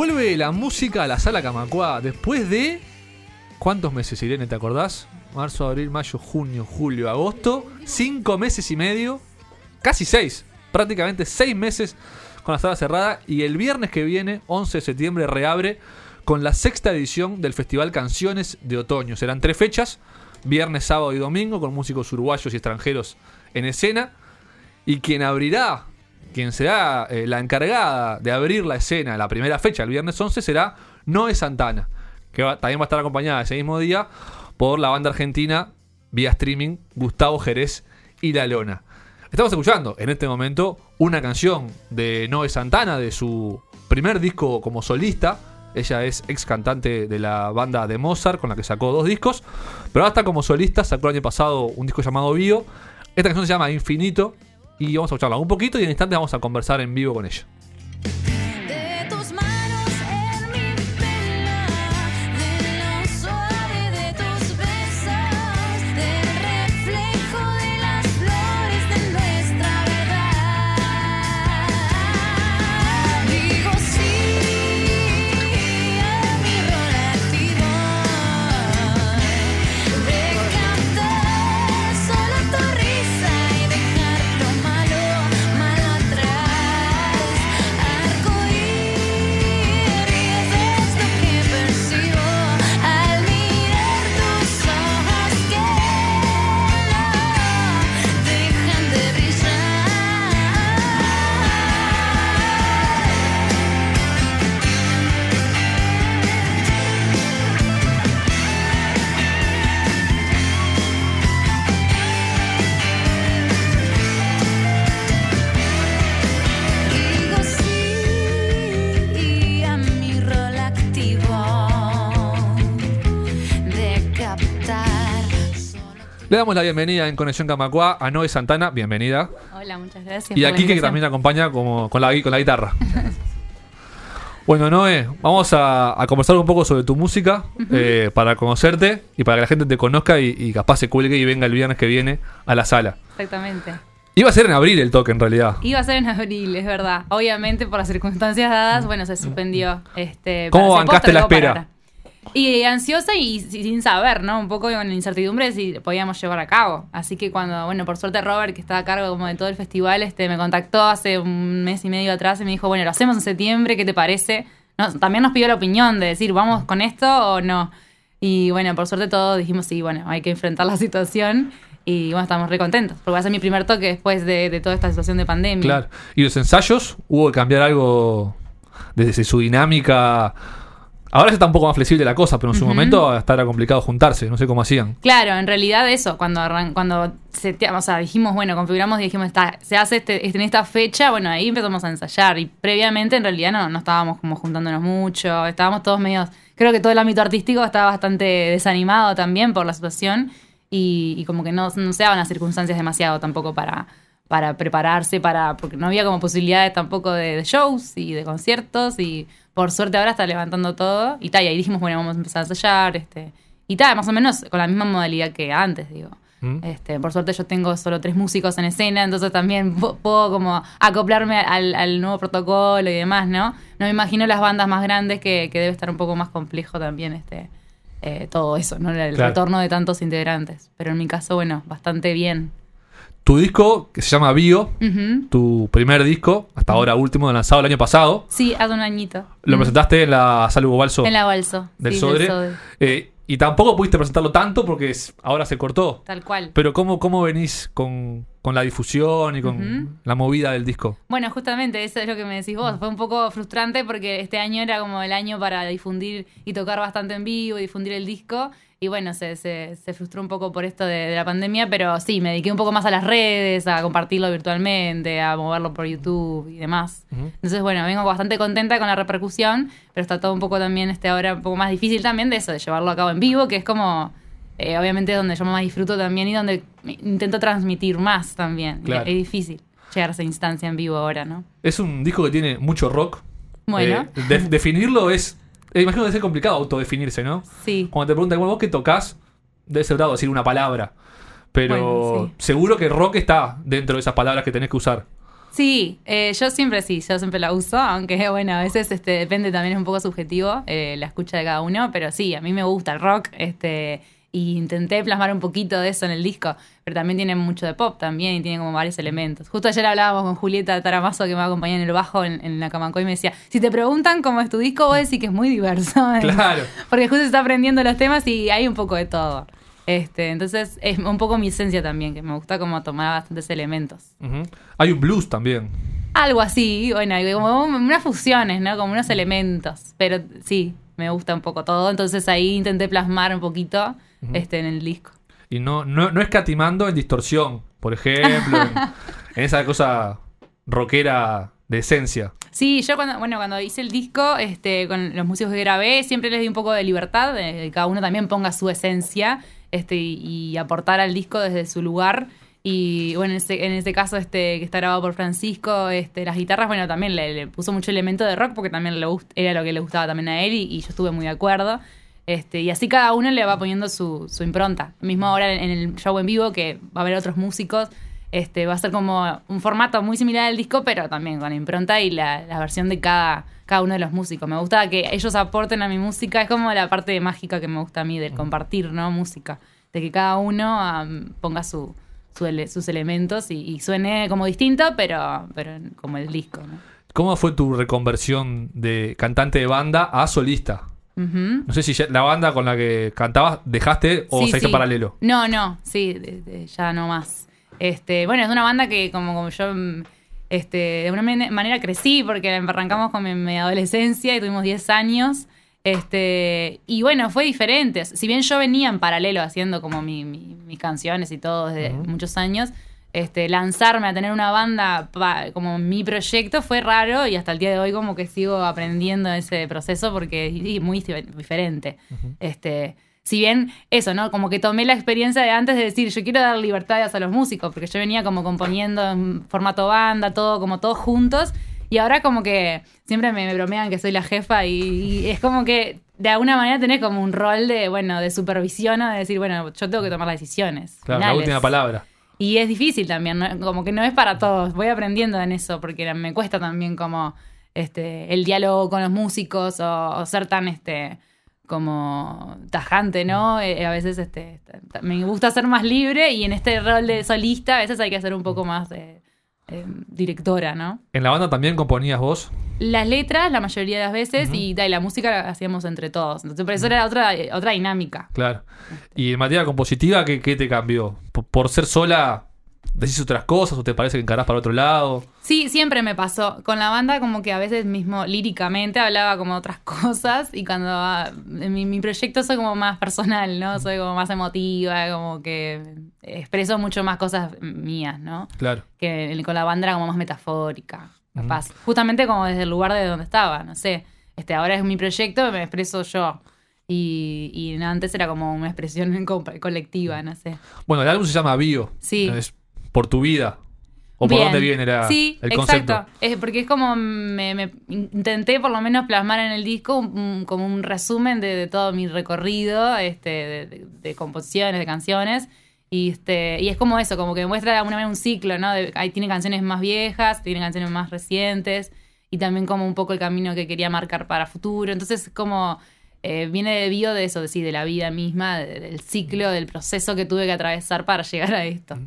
Vuelve la música a la sala Camacuá después de. ¿Cuántos meses, Irene? ¿Te acordás? Marzo, abril, mayo, junio, julio, agosto. Cinco meses y medio. Casi seis. Prácticamente seis meses con la sala cerrada. Y el viernes que viene, 11 de septiembre, reabre con la sexta edición del Festival Canciones de Otoño. Serán tres fechas: viernes, sábado y domingo, con músicos uruguayos y extranjeros en escena. Y quien abrirá quien será eh, la encargada de abrir la escena, la primera fecha, el viernes 11, será Noé Santana, que también va a estar acompañada ese mismo día por la banda argentina vía streaming Gustavo Jerez y La Lona. Estamos escuchando en este momento una canción de Noé Santana, de su primer disco como solista. Ella es ex cantante de la banda de Mozart, con la que sacó dos discos. Pero hasta como solista sacó el año pasado un disco llamado Bio. Esta canción se llama Infinito. Y vamos a escucharla un poquito y en instantes vamos a conversar en vivo con ella. Damos la bienvenida en Conexión Camacuá a Noé Santana, bienvenida. Hola, muchas gracias. Y por a la Kike que invitación. también acompaña como, con, la, con la guitarra. Bueno, Noé, vamos a, a conversar un poco sobre tu música eh, para conocerte y para que la gente te conozca y, y capaz se cuelgue y venga el viernes que viene a la sala. Exactamente. Iba a ser en abril el toque en realidad. Iba a ser en abril, es verdad. Obviamente, por las circunstancias dadas, bueno, se suspendió. Este, ¿Cómo bancaste la espera? Y ansiosa y si- sin saber, ¿no? Un poco con incertidumbre de si podíamos llevar a cabo. Así que cuando, bueno, por suerte Robert, que está a cargo como de todo el festival, este, me contactó hace un mes y medio atrás y me dijo, bueno, lo hacemos en septiembre, ¿qué te parece? También nos pidió la opinión de decir, ¿vamos con esto o no? Y bueno, por suerte todos dijimos, sí, bueno, hay que enfrentar la situación. Y bueno, estamos re contentos, porque va a ser mi primer toque después de, de toda esta situación de pandemia. Claro. ¿Y los ensayos? ¿Hubo que cambiar algo desde su dinámica? Ahora está un poco más flexible la cosa, pero en su momento hasta era complicado juntarse, no sé cómo hacían. Claro, en realidad eso, cuando arran- cuando seteamos, o sea, dijimos, bueno, configuramos y dijimos, está, se hace este, este- en esta fecha, bueno, ahí empezamos a ensayar. Y previamente, en realidad, no, no estábamos como juntándonos mucho, estábamos todos medios. Creo que todo el ámbito artístico estaba bastante desanimado también por la situación y, y como que no, no se daban las circunstancias demasiado tampoco para, para prepararse, para porque no había como posibilidades tampoco de, de shows y de conciertos y por suerte ahora está levantando todo y tal, y ahí dijimos, bueno, vamos a empezar a ensayar, este, y tal, más o menos con la misma modalidad que antes, digo. ¿Mm? Este, por suerte yo tengo solo tres músicos en escena, entonces también pu- puedo como acoplarme al, al nuevo protocolo y demás, ¿no? No me imagino las bandas más grandes que, que debe estar un poco más complejo también este eh, todo eso, ¿no? El Claro. retorno de tantos integrantes. Pero en mi caso, bueno, bastante bien. Tu disco, que se llama Bio, tu primer disco, hasta ahora último, lanzado el año pasado, Sí, hace un añito. lo presentaste en la Sala Hugo Balso En la Balso. del sí, Sodre. Sodre. Eh, y tampoco pudiste presentarlo tanto porque es- ahora se cortó. Tal cual. Pero ¿cómo, cómo venís con, con la difusión y con la movida del disco? Bueno, justamente eso es lo que me decís vos. Fue un poco frustrante porque este año era como el año para difundir y tocar bastante en vivo y difundir el disco. Y bueno, se, se, se frustró un poco por esto de, de la pandemia, pero sí, me dediqué un poco más a las redes, a compartirlo virtualmente, a moverlo por YouTube y demás. Entonces, bueno, vengo bastante contenta con la repercusión, pero está todo un poco también este ahora un poco más difícil también de eso, de llevarlo a cabo en vivo, que es como, eh, obviamente, donde yo más disfruto también y donde intento transmitir más también. Claro. Es difícil llegar a esa instancia en vivo ahora, ¿no? Es un disco que tiene mucho rock. Bueno, Eh, de- definirlo es. eh, imagino que debe ser complicado autodefinirse, ¿no? sí. Cuando te preguntan, bueno, vos qué tocas, debe ser bravo decir una palabra. Pero Bueno, sí. seguro que rock está dentro de esas palabras que tenés que usar. Sí, eh, yo siempre sí, yo siempre la uso, aunque bueno, a veces este, depende también es un poco subjetivo eh, la escucha de cada uno, pero sí, a mí me gusta el rock, este, y intenté plasmar un poquito de eso en el disco, pero también tiene mucho de pop también y tiene como varios elementos. Justo ayer hablábamos con Julieta Taramazo que me acompañó en el bajo en, en la Camacoy y me decía, si te preguntan cómo es tu disco, vos decís que es muy diverso. Claro. Porque justo se está aprendiendo los temas y hay un poco de todo. Este, entonces es un poco mi esencia también, que me gusta como tomar bastantes elementos. Hay un blues también. Algo así, bueno, como unas fusiones, ¿no? Como unos elementos. Pero sí, me gusta un poco todo. Entonces ahí intenté plasmar un poquito este, en el disco. Y no, no, no escatimando en distorsión, por ejemplo, en, en esa cosa rockera de esencia. Sí, yo cuando, bueno, cuando hice el disco, este, con los músicos que grabé, siempre les di un poco de libertad, de que cada uno también ponga su esencia, este, y, y aportar al disco desde su lugar. Y bueno, en ese, en ese caso, este, que está grabado por Francisco, este, las guitarras, bueno, también le, le puso mucho elemento de rock, porque también le gust- era lo que le gustaba también a él, y, y yo estuve muy de acuerdo. Este, y así cada uno le va poniendo su, su impronta. Mismo ahora en, en el show en vivo, que va a haber otros músicos, este, va a ser como un formato muy similar al disco, pero también con impronta y la, la versión de cada, cada uno de los músicos. Me gusta que ellos aporten a mi música, es como la parte mágica que me gusta a mí del compartir, ¿no? Música. De que cada uno ponga su, su ele- sus elementos y, y suene como distinto, pero, pero como el disco, ¿no? ¿Cómo fue tu reconversión de cantante de banda a solista? No sé si ya- la banda con la que cantabas dejaste o Sí, se hizo sí. paralelo. No, no, sí, de- de- ya no más. Este, bueno, es una banda que como, como yo mm, este, de una manera crecí porque arrancamos con mi, mi adolescencia y tuvimos 10 años. Este, y bueno, fue diferente. Si bien yo venía en paralelo haciendo como mi- mi- mis canciones y todo desde muchos años, este, lanzarme a tener una banda pa- como mi proyecto fue raro y hasta el día de hoy como que sigo aprendiendo ese proceso porque es muy di- diferente. Este, si bien eso, ¿no? Como que tomé la experiencia de antes de decir, yo quiero dar libertades a los músicos, porque yo venía como componiendo en formato banda, todo como todos juntos, y ahora como que siempre me, me bromean que soy la jefa y, y es como que de alguna manera tenés como un rol de, bueno, de supervisión o de decir, bueno, yo tengo que tomar las decisiones. Claro, la última palabra. Y es difícil también, ¿no? como que no es para todos. Voy aprendiendo en eso porque me cuesta también como este el diálogo con los músicos o, o ser tan este como tajante, ¿no? Eh, a veces este me gusta ser más libre y en este rol de solista a veces hay que ser un poco más eh, eh, directora, ¿no? ¿En la banda también componías vos? Las letras la mayoría de las veces y, da, y la música la hacíamos entre todos. Entonces por eso era otra, eh, otra dinámica. Claro. ¿Y en materia compositiva qué, qué te cambió? ¿Por, por ser sola decís otras cosas o te parece que encarás para otro lado? Sí, siempre me pasó. Con la banda como que a veces mismo líricamente hablaba como otras cosas y cuando ah, en mi, mi proyecto soy como más personal, ¿no? Soy como más emotiva, como que expreso mucho más cosas mías, ¿no? Claro. Que con la banda era como más metafórica, capaz. Justamente como desde el lugar de donde estaba, no sé. Este, ahora es mi proyecto, me expreso yo. Y, y antes era como una expresión co- colectiva, no sé. Bueno, el álbum se llama Bio. Sí. Es por tu vida. ¿O por dónde viene la- sí, el concepto? exacto. Es porque es como me, me intenté por lo menos plasmar en el disco un- como un resumen de, de todo mi recorrido este, de, de- de composiciones, de canciones. Y, este, y es como eso, como que muestra de alguna manera un ciclo, ¿no? De- ahí tiene canciones más viejas, tiene canciones más recientes y también como un poco el camino que quería marcar para futuro. Entonces, como eh, viene de bio de eso, de, sí, de la vida misma, de- del ciclo, del proceso que tuve que atravesar para llegar a esto.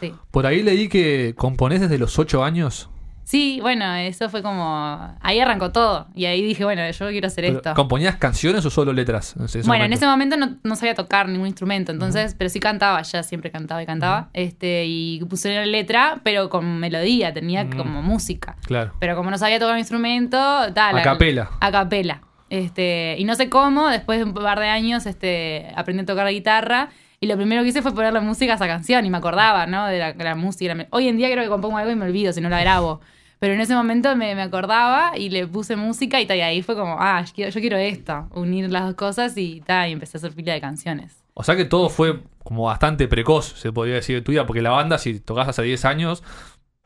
Sí. Por ahí leí que componés desde los 8 años. Sí, bueno, eso fue como. Ahí arrancó todo. Y ahí dije, bueno, yo quiero hacer Pero, esto. ¿Componías canciones o solo letras? en bueno, en ese momento no, no sabía tocar ningún instrumento, entonces, pero sí cantaba, ya siempre cantaba y cantaba. este Y puse la letra, pero con melodía, tenía Mm. como música. Claro. Pero como no sabía tocar un instrumento, tal. A capela. A capela. Este, y no sé cómo, después de un par de años, este, aprendí a tocar la guitarra. Y lo primero que hice fue ponerle música a esa canción. Y me acordaba, ¿no? De la, la música. Hoy en día creo que compongo algo y me olvido si no la grabo. Pero en ese momento me, me acordaba y le puse música y, ta, y ahí fue como, ah, yo quiero, yo quiero esto. Unir las dos cosas y, ta, y empecé a hacer fila de canciones. O sea que todo fue como bastante precoz, se podría decir, de tu vida, porque la banda, si tocas hace 10 años,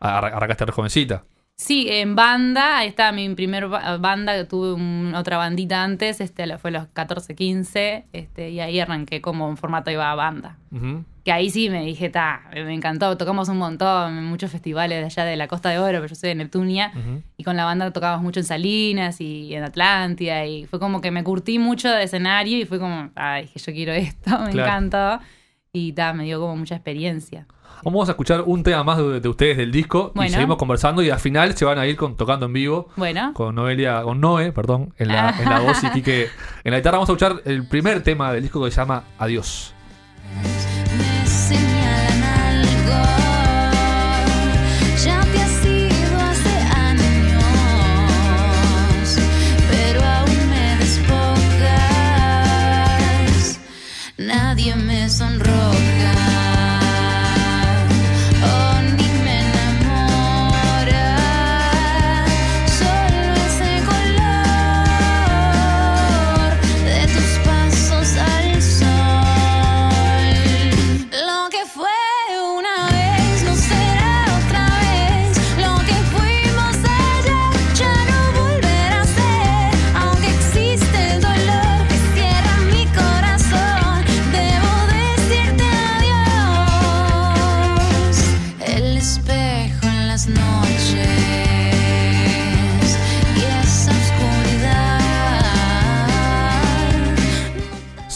arra- arrancaste re jovencita. Sí, en banda, ahí está mi primer ba- banda, tuve un- otra bandita antes, este fue a los 14, 15, este, y ahí arranqué como en formato iba a banda. Que ahí sí me dije, ta, me encantó, tocamos un montón en muchos festivales de allá de la Costa de Oro, pero yo soy de Neptunia, y con la banda tocábamos mucho en Salinas y en Atlántida, y fue como que me curtí mucho de escenario y fue como, ay, dije, yo quiero esto, me Claro. encantó, y ta, me dio como mucha experiencia. Vamos a escuchar un tema más de, de ustedes del disco y seguimos conversando y al final se van a ir con, tocando en vivo Bueno, con Noelia, con Noé, perdón, en la, en la voz y Quique en la guitarra. Vamos a escuchar el primer tema del disco que se llama Adiós.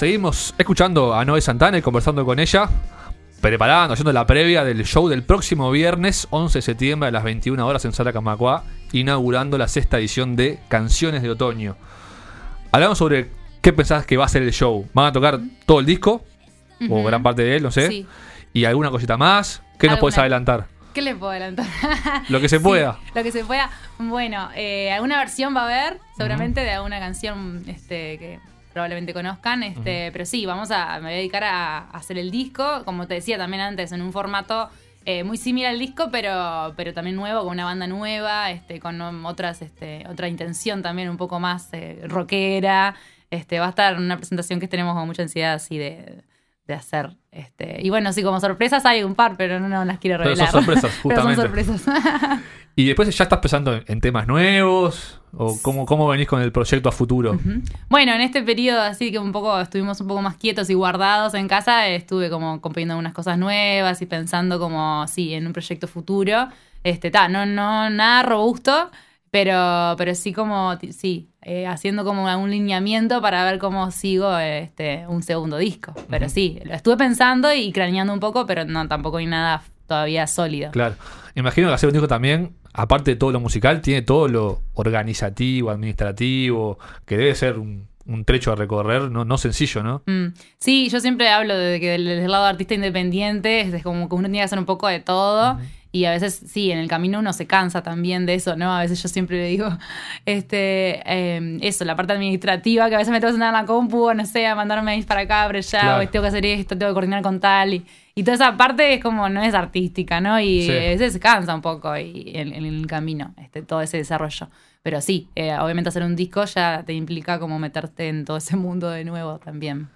Seguimos escuchando a Noé Santana y conversando con ella, preparando, haciendo la previa del show del próximo viernes 11 de septiembre a las 21 horas en Sala Camacuá, inaugurando la sexta edición de Canciones de Otoño. Hablamos sobre qué pensás que va a ser el show. ¿Van a tocar todo el disco? O gran parte de él, no sé. Sí. ¿Y alguna cosita más? ¿Qué nos puedes adelantar? ¿qué les puedo adelantar? Lo que se Sí, pueda. lo que se pueda. Bueno, eh, alguna versión va a haber, seguramente, de alguna canción este, que probablemente conozcan. Este, Pero sí, vamos a. Me voy a dedicar a, a hacer el disco. Como te decía también antes, en un formato. eh, muy similar al disco, pero, pero también nuevo, con una banda nueva, este, con otras, este, otra intención también un poco más eh, rockera. Este, va a estar una presentación que tenemos con mucha ansiedad así de, de hacer. Este, y bueno, sí, como sorpresas hay un par, pero no, no las quiero Pero son revelar. sorpresas, Pero son justamente. sorpresas. ¿Y después ya estás pensando en, en temas nuevos? ¿O cómo, cómo venís con el proyecto a futuro? Bueno, en este periodo así que un poco estuvimos un poco más quietos y guardados en casa, estuve como componiendo algunas cosas nuevas y pensando como sí en un proyecto futuro. Este, ta, no, no, nada robusto, pero, pero sí como sí, eh, haciendo como un lineamiento para ver cómo sigo este, un segundo disco. Pero sí, lo estuve pensando y craneando un poco, pero no, tampoco hay nada todavía sólido. Claro. Imagino que hacer un disco también, aparte de todo lo musical, tiene todo lo organizativo, administrativo, que debe ser un, un trecho a recorrer, no, no sencillo, ¿no? Mm. Sí, yo siempre hablo de que del, del lado de artista independiente es como que uno tiene que hacer un poco de todo. Y a veces, sí, en el camino uno se cansa también de eso, ¿no? A veces yo siempre le digo, este, eh, eso, la parte administrativa, que a veces me tengo que sentar en la compu, o no sé, a mandarme mails para acá, para allá, Claro. o tengo que hacer esto, tengo que coordinar con tal. Y, y toda esa parte es como, no es artística, ¿no? Y Sí. a veces se cansa un poco y, en, en el camino, este, todo ese desarrollo. Pero sí, eh, obviamente hacer un disco ya te implica como meterte en todo ese mundo de nuevo también.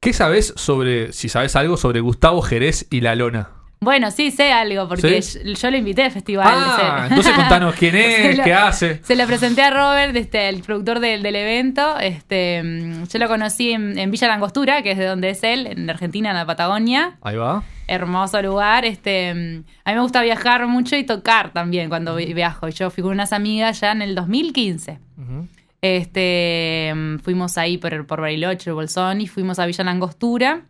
¿Qué sabes sobre, si sabes algo sobre Gustavo Jerez y La Lona? Bueno, sí sé algo, porque ¿Sí? yo, yo lo invité al festival. Ah, entonces contanos quién es, lo- qué hace. Se lo presenté a Robert, este, el productor del, del evento. Este, mm, yo lo conocí en, en Villa Langostura, que es de donde es él, en Argentina, en la Patagonia. Ahí va. Hermoso lugar. Este, mm, a mí me gusta viajar mucho y tocar también cuando vi- viajo. Yo fui con unas amigas ya en el 2015. Ujú. Este, mm, fuimos ahí por, por Bariloche, Bolsón, y fuimos a Villa Langostura.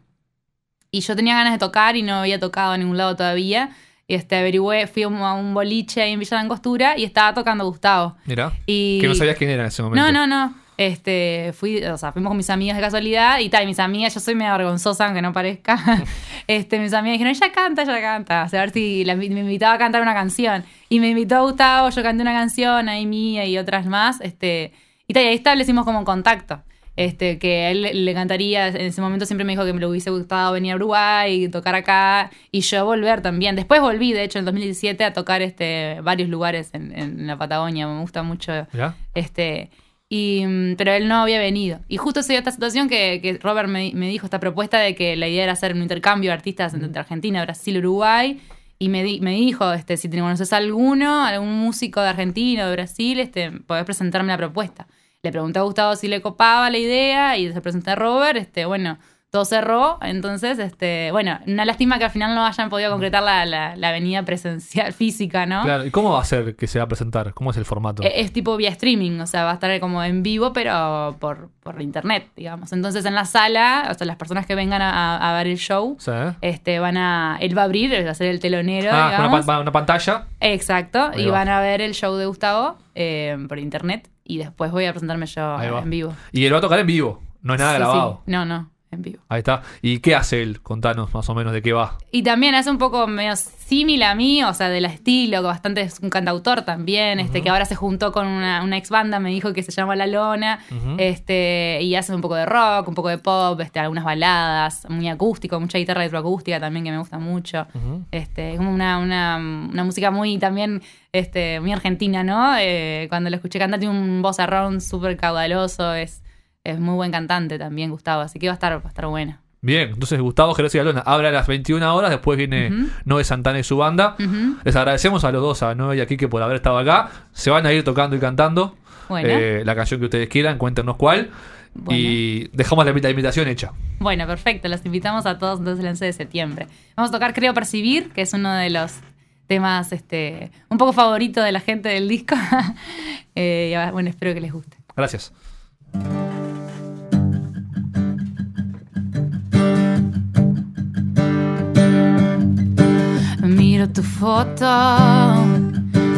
Y yo tenía ganas de tocar y no había tocado en ningún lado todavía. Y este, averigüé, fui a un, un boliche ahí en Villa Langostura y estaba tocando Gustavo. Mira. Y... Que no sabías quién era en ese momento. No, no, no. Este, fui, o sea, fuimos con mis amigas de casualidad y tal, y mis amigas, yo soy medio vergonzosa, aunque no parezca. este, mis amigas dijeron, ella canta, ella canta. O sea, a ver si la- me invitaba a cantar una canción. Y me invitó a Gustavo, yo canté una canción, ahí mía y otras más. Este, y tal, y ahí establecimos como contacto. Este, que a él le- encantaría, en ese momento siempre me dijo que me lo hubiese gustado venir a Uruguay y tocar acá y yo volver también. Después volví, de hecho, en el 2017 a tocar este, varios lugares en, en la Patagonia, me gusta mucho este, y, mm, pero él no había venido. Y justo se dio esta situación que, que Robert me, me dijo esta propuesta de que la idea era hacer un intercambio de artistas entre Argentina, Brasil, Uruguay. Y me, di- me dijo, este, si te conoces a alguno, algún músico de Argentina o de Brasil, este, podés presentarme la propuesta. Le pregunté a Gustavo si le copaba la idea y se presenté a Robert, este, bueno, todo cerró, entonces, este, bueno, una lástima que al final no hayan podido concretar la, la, la avenida presencial física, ¿no? Claro, ¿y cómo va a ser que se va a presentar? ¿Cómo es el formato? Eh, Es tipo vía streaming, o sea, va a estar como en vivo, pero por, por internet, digamos. Entonces en la sala, o sea, las personas que vengan a, ver el show, Sí. este, van a, él va a abrir, va a ser el telonero, Ah, con una, digamos. pa- una pantalla. Exacto, Ahí y va. van a ver el show de Gustavo eh, por internet y después voy a presentarme yo en vivo. Y él va a tocar en vivo, no es nada Sí, grabado. sí. No, no, en vivo. Ahí está. ¿Y qué hace él? Contanos más o menos de qué va. Y también hace un poco medio similar a mí, o sea, del estilo, que bastante es un cantautor también, este, que ahora se juntó con una, una ex banda, me dijo que se llama La Lona, este, y hace un poco de rock, un poco de pop, este, algunas baladas, muy acústico, mucha guitarra electroacústica también que me gusta mucho. Este, es como una, una, una música muy también, este, muy argentina, ¿no? Eh, cuando lo escuché cantar tiene un voz arrón súper caudaloso, es, es muy buen cantante también, Gustavo, así que va a estar, va a estar buena. Bien, entonces Gustavo y Alona abre a las 21 horas, después viene Ujú. Noé Santana y su banda. Les agradecemos a los dos, a Noé y a Kike por haber estado acá. Se van a ir tocando y cantando Bueno. eh, la canción que ustedes quieran, cuéntenos cuál. Bueno. Y dejamos la, invitación hecha. Bueno, perfecto. Los invitamos a todos entonces el 11 de septiembre. Vamos a tocar Creo Percibir, que es uno de los temas este, un poco favorito de la gente del disco. Eh, bueno, espero que les guste. Gracias. Tu foto,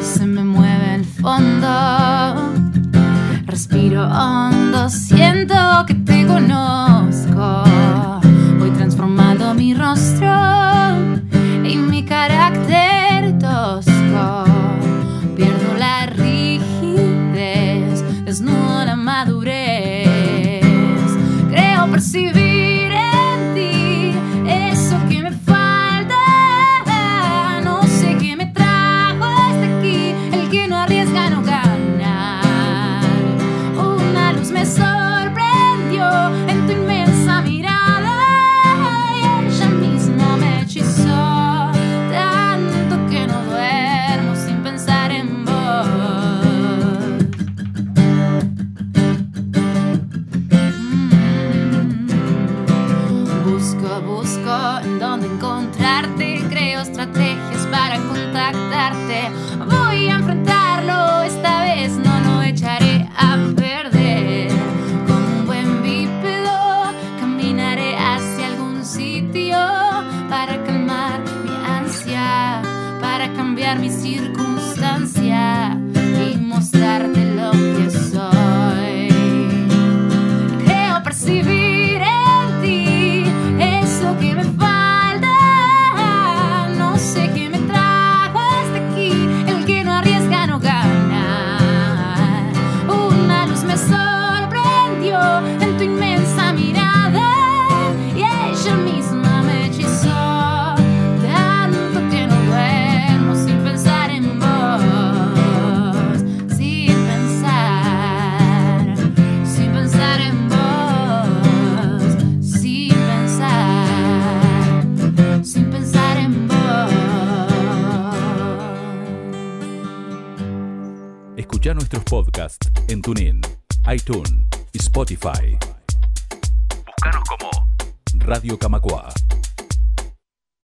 se me mueve el fondo. Respiro hondo, siento que te conozco. En TuneIn, iTunes y Spotify. Búscanos como Radio Camacua.